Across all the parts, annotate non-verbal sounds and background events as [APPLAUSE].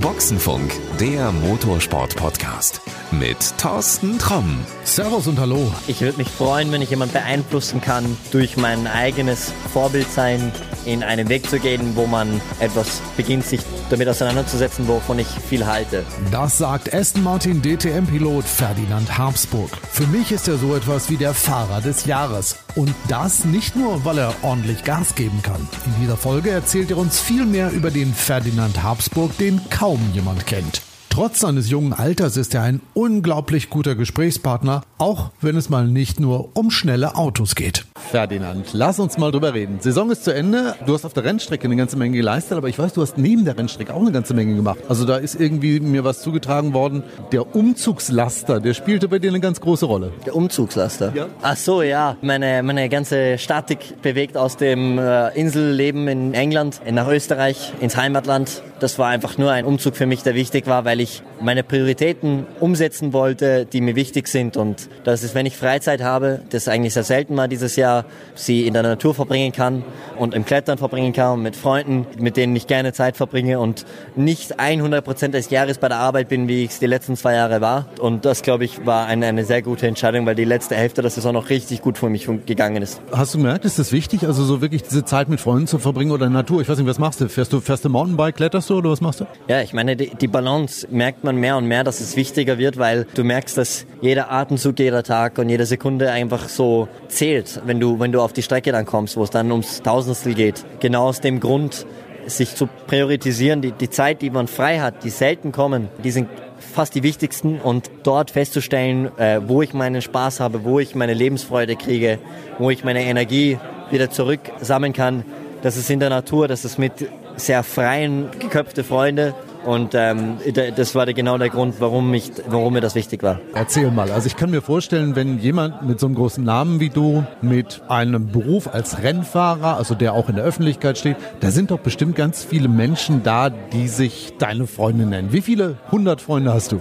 Boxenfunk, der Motorsport-Podcast mit Thorsten Tromm. Servus und Hallo. Ich würde mich freuen, wenn ich jemand beeinflussen kann, durch mein eigenes Vorbild sein, in einen Weg zu gehen, wo man etwas beginnt, sich damit auseinanderzusetzen, wovon ich viel halte. Das sagt Aston Martin DTM-Pilot Ferdinand Habsburg. Für mich ist er so etwas wie der Fahrer des Jahres. Und das nicht nur, weil er ordentlich Gas geben kann. In dieser Folge erzählt er uns viel mehr über den Ferdinand Habsburg, den kaum jemand kennt. Trotz seines jungen Alters ist er ein unglaublich guter Gesprächspartner, auch wenn es mal nicht nur um schnelle Autos geht. Ferdinand, lass uns mal drüber reden. Saison ist zu Ende. Du hast auf der Rennstrecke eine ganze Menge geleistet, aber ich weiß, du hast neben der Rennstrecke auch eine ganze Menge gemacht. Also da ist irgendwie mir was zugetragen worden. Der Umzugslaster, der spielte bei dir eine ganz große Rolle. Der Umzugslaster? Ja. Ach so, ja. Meine, meine ganze Statik bewegt aus dem äh, Inselleben in England nach Österreich, ins Heimatland. Das war einfach nur ein Umzug für mich, der wichtig war, weil ich meine Prioritäten umsetzen wollte, die mir wichtig sind. Und das ist, wenn ich Freizeit habe, das eigentlich sehr selten mal dieses Jahr, sie in der Natur verbringen kann und im Klettern verbringen kann und mit Freunden, mit denen ich gerne Zeit verbringe und nicht 100 Prozent des Jahres bei der Arbeit bin, wie ich es die letzten zwei Jahre war. Und das, glaube ich, war eine, eine sehr gute Entscheidung, weil die letzte Hälfte der Saison noch richtig gut für mich gegangen ist. Hast du gemerkt, ist das wichtig, also so wirklich diese Zeit mit Freunden zu verbringen oder in der Natur? Ich weiß nicht, was machst du? Fährst du, fährst du Mountainbike, kletterst du oder was machst du? Ja, ich meine, die, die Balance merkt man mehr und mehr, dass es wichtiger wird, weil du merkst, dass jeder Atemzug, jeder Tag und jede Sekunde einfach so zählt, wenn du, wenn du auf die Strecke dann kommst, wo es dann ums Tausendstel geht. Genau aus dem Grund, sich zu priorisieren, die, die Zeit, die man frei hat, die selten kommen, die sind fast die wichtigsten und dort festzustellen, äh, wo ich meinen Spaß habe, wo ich meine Lebensfreude kriege, wo ich meine Energie wieder zurück sammeln kann. Das ist in der Natur, das ist mit sehr freien, geköpfte Freunde und ähm, das war genau der Grund, warum, ich, warum mir das wichtig war. Erzähl mal. Also ich kann mir vorstellen, wenn jemand mit so einem großen Namen wie du, mit einem Beruf als Rennfahrer, also der auch in der Öffentlichkeit steht, da sind doch bestimmt ganz viele Menschen da, die sich deine Freunde nennen. Wie viele hundert Freunde hast du?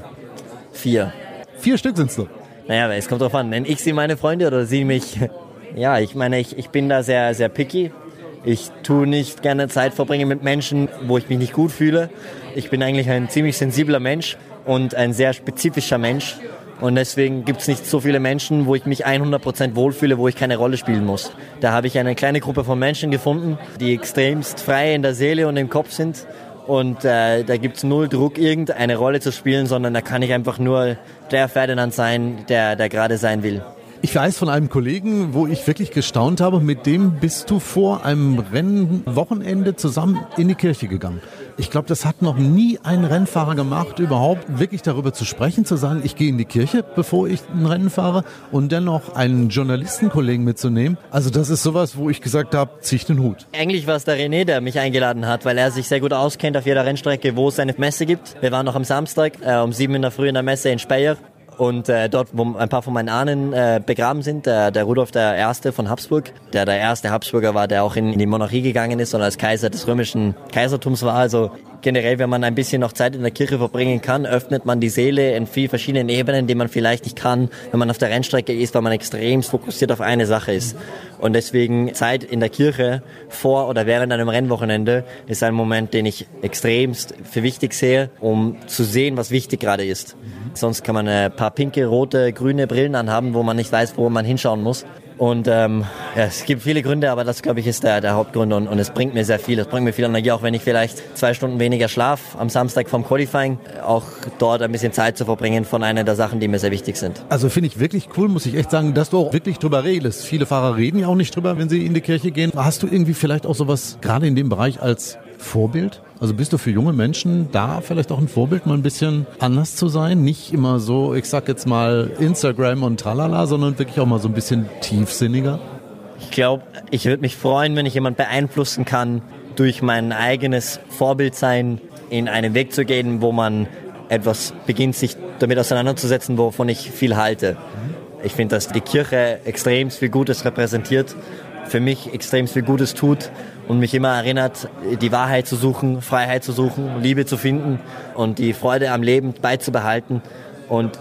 Vier. Vier Stück sind's doch. Naja, es kommt drauf an. Nenne ich sie meine Freunde oder sie mich? Ja, ich meine, ich, ich bin da sehr, sehr picky. Ich tue nicht gerne Zeit verbringen mit Menschen, wo ich mich nicht gut fühle. Ich bin eigentlich ein ziemlich sensibler Mensch und ein sehr spezifischer Mensch. Und deswegen gibt es nicht so viele Menschen, wo ich mich 100% wohlfühle, wo ich keine Rolle spielen muss. Da habe ich eine kleine Gruppe von Menschen gefunden, die extremst frei in der Seele und im Kopf sind. Und äh, da gibt es null Druck, irgendeine Rolle zu spielen, sondern da kann ich einfach nur der Ferdinand sein, der, der gerade sein will. Ich weiß von einem Kollegen, wo ich wirklich gestaunt habe, mit dem bist du vor einem Rennwochenende zusammen in die Kirche gegangen. Ich glaube, das hat noch nie ein Rennfahrer gemacht, überhaupt wirklich darüber zu sprechen, zu sagen, ich gehe in die Kirche, bevor ich ein Rennen fahre und dennoch einen Journalistenkollegen mitzunehmen. Also das ist sowas, wo ich gesagt habe, zieh ich den Hut. Eigentlich war es der René, der mich eingeladen hat, weil er sich sehr gut auskennt auf jeder Rennstrecke, wo es eine Messe gibt. Wir waren noch am Samstag äh, um sieben in der Früh in der Messe in Speyer und äh, dort, wo ein paar von meinen Ahnen äh, begraben sind, der, der Rudolf der Erste von Habsburg, der der erste Habsburger war, der auch in, in die Monarchie gegangen ist und als Kaiser des römischen Kaisertums war. Also generell, wenn man ein bisschen noch Zeit in der Kirche verbringen kann, öffnet man die Seele in vielen verschiedenen Ebenen, die man vielleicht nicht kann, wenn man auf der Rennstrecke ist, weil man extrem fokussiert auf eine Sache ist. Und deswegen Zeit in der Kirche vor oder während einem Rennwochenende ist ein Moment, den ich extremst für wichtig sehe, um zu sehen, was wichtig gerade ist. Sonst kann man ein paar pinke, rote, grüne Brillen anhaben, wo man nicht weiß, wo man hinschauen muss. Und ähm, ja, es gibt viele Gründe, aber das, glaube ich, ist der, der Hauptgrund und, und es bringt mir sehr viel. Es bringt mir viel Energie, auch wenn ich vielleicht zwei Stunden weniger schlaf am Samstag vom Qualifying, auch dort ein bisschen Zeit zu verbringen von einer der Sachen, die mir sehr wichtig sind. Also finde ich wirklich cool, muss ich echt sagen, dass du auch wirklich drüber redest. Viele Fahrer reden ja auch nicht drüber, wenn sie in die Kirche gehen. Hast du irgendwie vielleicht auch sowas gerade in dem Bereich als Vorbild? Also bist du für junge Menschen da vielleicht auch ein Vorbild, mal ein bisschen anders zu sein? Nicht immer so, ich sag jetzt mal Instagram und tralala, sondern wirklich auch mal so ein bisschen tiefsinniger? Ich glaube, ich würde mich freuen, wenn ich jemand beeinflussen kann, durch mein eigenes Vorbild sein, in einen Weg zu gehen, wo man etwas beginnt, sich damit auseinanderzusetzen, wovon ich viel halte. Ich finde, dass die Kirche extrem viel Gutes repräsentiert, für mich extrem viel Gutes tut und mich immer erinnert, die Wahrheit zu suchen, Freiheit zu suchen, Liebe zu finden und die Freude am Leben beizubehalten. Und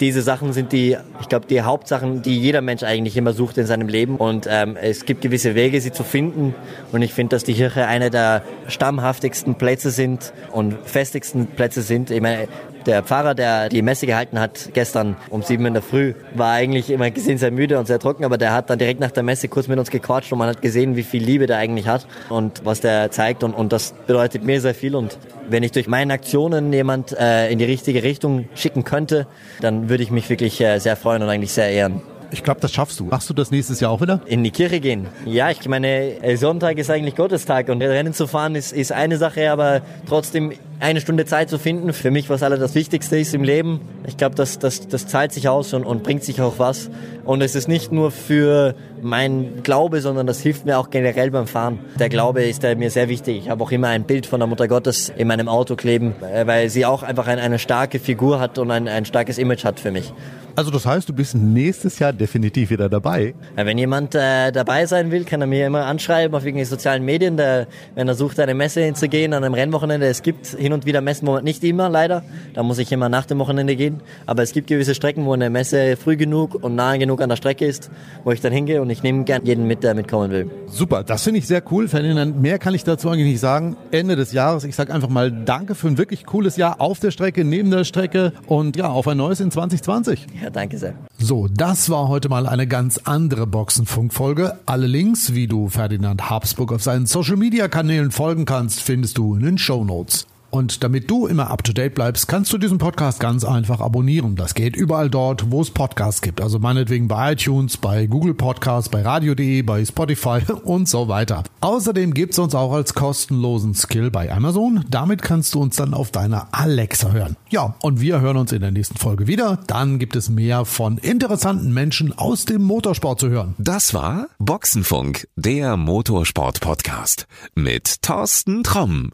diese Sachen sind die, ich glaube, die Hauptsachen, die jeder Mensch eigentlich immer sucht in seinem Leben. Und ähm, es gibt gewisse Wege, sie zu finden. Und ich finde, dass die Kirche eine der stammhaftigsten Plätze sind und festigsten Plätze sind. Ich meine, der Pfarrer, der die Messe gehalten hat, gestern um sieben in der Früh, war eigentlich immer gesehen sehr müde und sehr trocken, aber der hat dann direkt nach der Messe kurz mit uns gequatscht und man hat gesehen, wie viel Liebe der eigentlich hat und was der zeigt und, und das bedeutet mir sehr viel und wenn ich durch meine Aktionen jemand äh, in die richtige Richtung schicken könnte, dann würde ich mich wirklich äh, sehr freuen und eigentlich sehr ehren. Ich glaube, das schaffst du. Machst du das nächstes Jahr auch wieder? In die Kirche gehen. Ja, ich meine, äh, Sonntag ist eigentlich Gottestag und Rennen zu fahren ist, ist eine Sache, aber trotzdem eine Stunde Zeit zu finden, für mich was aller das Wichtigste ist im Leben. Ich glaube, das, das, das zahlt sich aus und, und bringt sich auch was. Und es ist nicht nur für mein Glaube, sondern das hilft mir auch generell beim Fahren. Der Glaube ist mir sehr wichtig. Ich habe auch immer ein Bild von der Mutter Gottes in meinem Auto kleben, äh, weil sie auch einfach eine, eine starke Figur hat und ein, ein starkes Image hat für mich. Also das heißt, du bist nächstes Jahr definitiv wieder dabei. Ja, wenn jemand äh, dabei sein will, kann er mir immer anschreiben auf irgendwelchen sozialen Medien. Der, wenn er sucht, eine Messe hinzugehen an einem Rennwochenende. Es gibt hin und wieder Messen, wo nicht immer leider. Da muss ich immer nach dem Wochenende gehen. Aber es gibt gewisse Strecken, wo eine Messe früh genug und nahe genug an der Strecke ist, wo ich dann hingehe und ich nehme gern jeden mit, der mitkommen will. Super, das finde ich sehr cool, Ferdinand. Mehr kann ich dazu eigentlich nicht sagen. Ende des Jahres. Ich sage einfach mal Danke für ein wirklich cooles Jahr auf der Strecke, neben der Strecke und ja, auf ein neues in 2020. Ja, danke sehr. So, das war heute mal eine ganz andere Boxenfunk-Folge. Alle Links, wie du Ferdinand Habsburg auf seinen Social-Media-Kanälen folgen kannst, findest du in den Show Notes. Und damit du immer up to date bleibst, kannst du diesen Podcast ganz einfach abonnieren. Das geht überall dort, wo es Podcasts gibt. Also meinetwegen bei iTunes, bei Google Podcasts, bei radio.de, bei Spotify [LAUGHS] und so weiter. Außerdem gibt's uns auch als kostenlosen Skill bei Amazon. Damit kannst du uns dann auf deiner Alexa hören. Ja, und wir hören uns in der nächsten Folge wieder. Dann gibt es mehr von interessanten Menschen aus dem Motorsport zu hören. Das war Boxenfunk, der Motorsport-Podcast mit Thorsten Tromm.